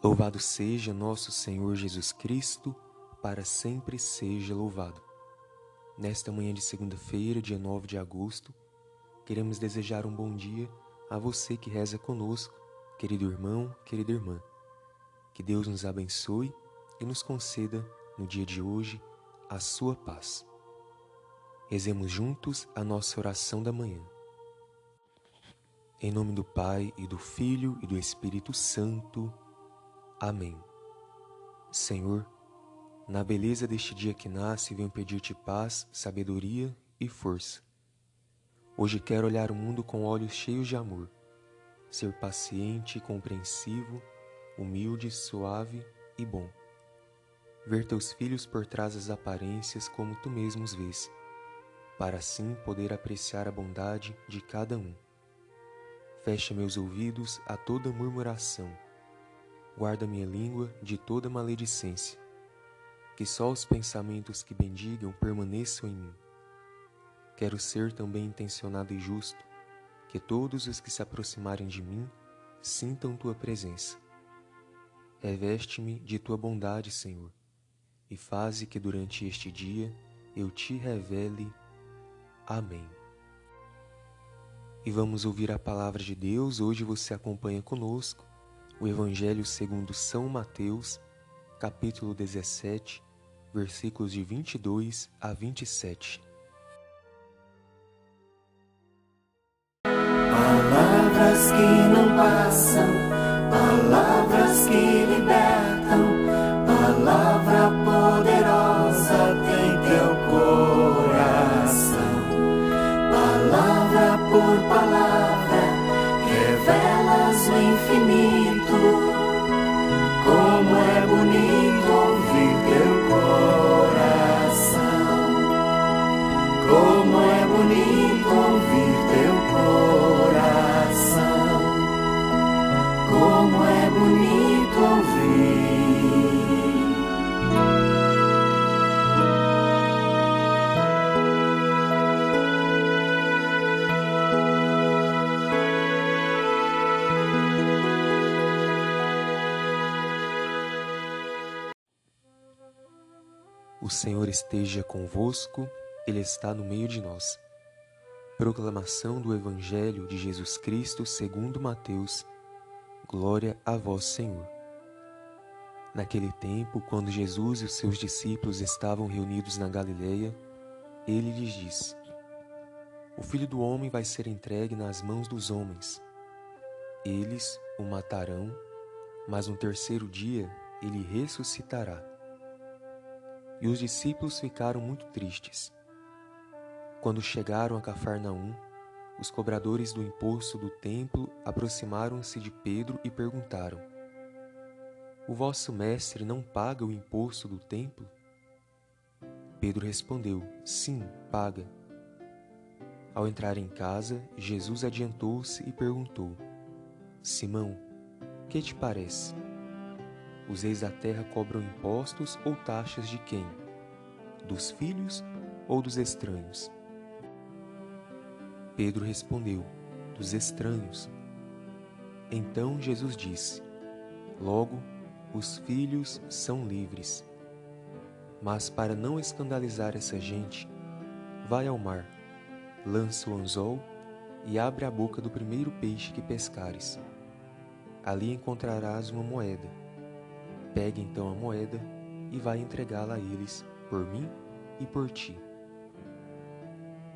Louvado seja nosso Senhor Jesus Cristo, para sempre seja louvado. Nesta manhã de segunda-feira, dia 9 de agosto, queremos desejar um bom dia a você que reza conosco, querido irmão, querida irmã. Que Deus nos abençoe e nos conceda, no dia de hoje, a sua paz. Rezemos juntos a nossa oração da manhã. Em nome do Pai e do Filho e do Espírito Santo. Amém. Senhor, na beleza deste dia que nasce, venho pedir-te paz, sabedoria e força. Hoje quero olhar o mundo com olhos cheios de amor, ser paciente, compreensivo, humilde, suave e bom. Ver teus filhos por trás das aparências como tu mesmo os vês, para assim poder apreciar a bondade de cada um. Fecha meus ouvidos a toda murmuração guarda minha língua de toda maledicência. Que só os pensamentos que bendigam permaneçam em mim. Quero ser também intencionado e justo, que todos os que se aproximarem de mim sintam tua presença. Reveste-me de tua bondade, Senhor, e faze que durante este dia eu te revele. Amém. E vamos ouvir a palavra de Deus. Hoje você acompanha conosco o Evangelho segundo São Mateus, capítulo 17, versículos de 22 a 27. Palavras que não passam, palavras que libertam, palavra poderosa tem teu coração. Palavra por palavra, revelas o infinito O Senhor esteja convosco, Ele está no meio de nós. Proclamação do Evangelho de Jesus Cristo segundo Mateus. Glória a vós, Senhor. Naquele tempo, quando Jesus e os seus discípulos estavam reunidos na Galileia, ele lhes disse: O Filho do homem vai ser entregue nas mãos dos homens. Eles o matarão, mas no terceiro dia ele ressuscitará. E os discípulos ficaram muito tristes. Quando chegaram a Cafarnaum, os cobradores do imposto do templo aproximaram-se de Pedro e perguntaram: O vosso mestre não paga o imposto do templo? Pedro respondeu: Sim, paga. Ao entrar em casa, Jesus adiantou-se e perguntou: Simão, que te parece? Os reis da terra cobram impostos ou taxas de quem? Dos filhos ou dos estranhos? Pedro respondeu: Dos estranhos. Então Jesus disse: Logo, os filhos são livres. Mas para não escandalizar essa gente, vai ao mar, lança o anzol e abre a boca do primeiro peixe que pescares. Ali encontrarás uma moeda. Pegue então a moeda e vai entregá-la a eles, por mim e por ti.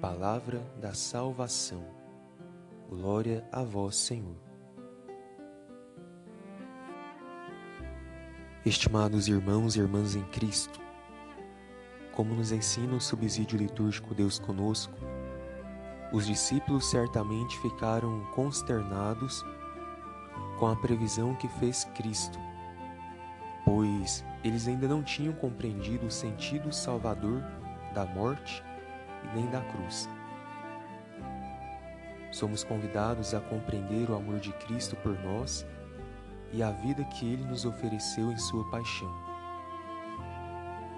Palavra da salvação. Glória a vós, Senhor. Estimados irmãos e irmãs em Cristo, como nos ensina o subsídio litúrgico Deus conosco, os discípulos certamente ficaram consternados com a previsão que fez Cristo, pois eles ainda não tinham compreendido o sentido salvador da morte e nem da cruz. Somos convidados a compreender o amor de Cristo por nós e a vida que ele nos ofereceu em sua paixão.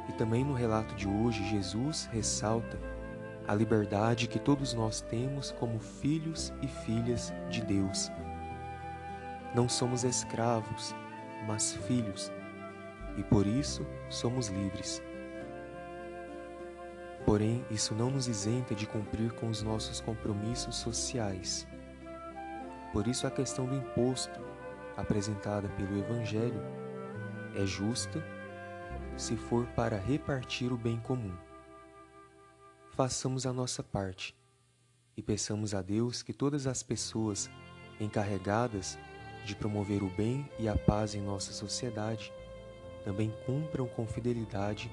E também no relato de hoje, Jesus ressalta a liberdade que todos nós temos como filhos e filhas de Deus. Não somos escravos, mas filhos, e por isso somos livres. Porém, isso não nos isenta de cumprir com os nossos compromissos sociais. Por isso, a questão do imposto, apresentada pelo Evangelho, é justa se for para repartir o bem comum. Façamos a nossa parte e peçamos a Deus que todas as pessoas encarregadas de promover o bem e a paz em nossa sociedade também cumpram com fidelidade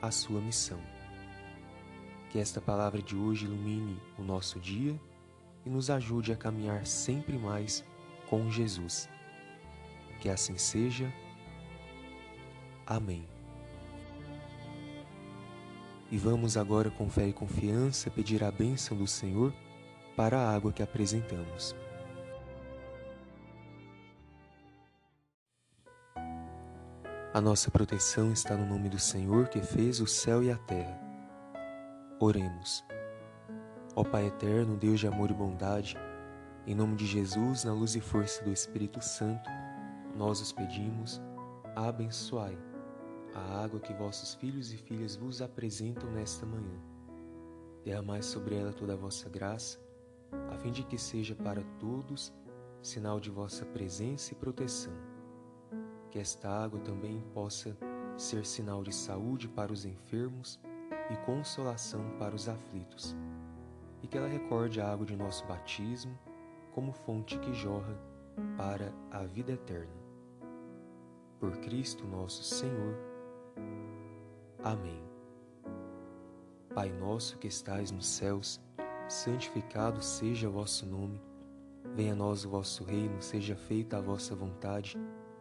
a sua missão. Que esta palavra de hoje ilumine o nosso dia e nos ajude a caminhar sempre mais com Jesus. Que assim seja. Amém. E vamos agora com fé e confiança pedir a bênção do Senhor para a água que apresentamos. A nossa proteção está no nome do Senhor que fez o céu e a terra. Oremos. Ó Pai eterno, Deus de amor e bondade, em nome de Jesus, na luz e força do Espírito Santo, nós os pedimos, abençoai a água que vossos filhos e filhas vos apresentam nesta manhã. Derramai sobre ela toda a vossa graça, a fim de que seja para todos sinal de vossa presença e proteção que esta água também possa ser sinal de saúde para os enfermos e consolação para os aflitos, e que ela recorde a água de nosso batismo como fonte que jorra para a vida eterna. Por Cristo nosso Senhor. Amém. Pai nosso que estais nos céus, santificado seja o vosso nome. Venha a nós o vosso reino, seja feita a vossa vontade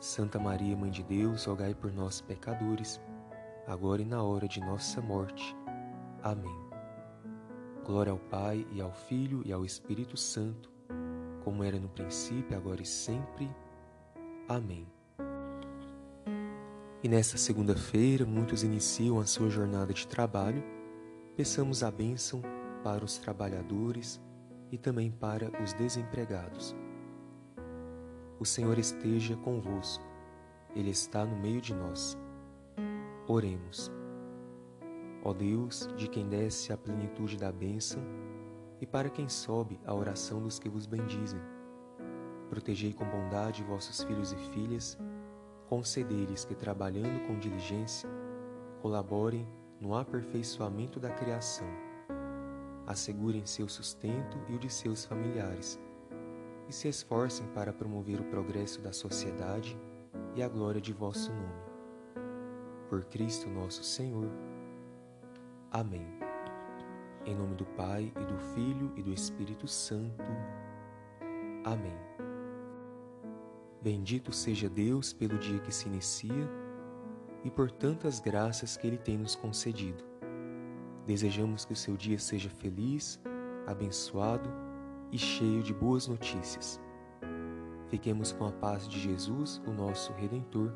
Santa Maria, Mãe de Deus, rogai por nós, pecadores, agora e na hora de nossa morte. Amém. Glória ao Pai, e ao Filho, e ao Espírito Santo, como era no princípio, agora e sempre. Amém. E nesta segunda-feira, muitos iniciam a sua jornada de trabalho. Peçamos a bênção para os trabalhadores e também para os desempregados. O Senhor esteja convosco, Ele está no meio de nós. Oremos. Ó Deus, de quem desce a plenitude da bênção, e para quem sobe a oração dos que vos bendizem, protegei com bondade vossos filhos e filhas, concedei-lhes que, trabalhando com diligência, colaborem no aperfeiçoamento da criação, assegurem seu sustento e o de seus familiares e se esforcem para promover o progresso da sociedade e a glória de vosso nome. Por Cristo nosso Senhor. Amém. Em nome do Pai e do Filho e do Espírito Santo. Amém. Bendito seja Deus pelo dia que se inicia e por tantas graças que Ele tem nos concedido. Desejamos que o seu dia seja feliz, abençoado e cheio de boas notícias. Fiquemos com a paz de Jesus, o nosso Redentor.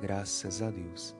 Graças a Deus.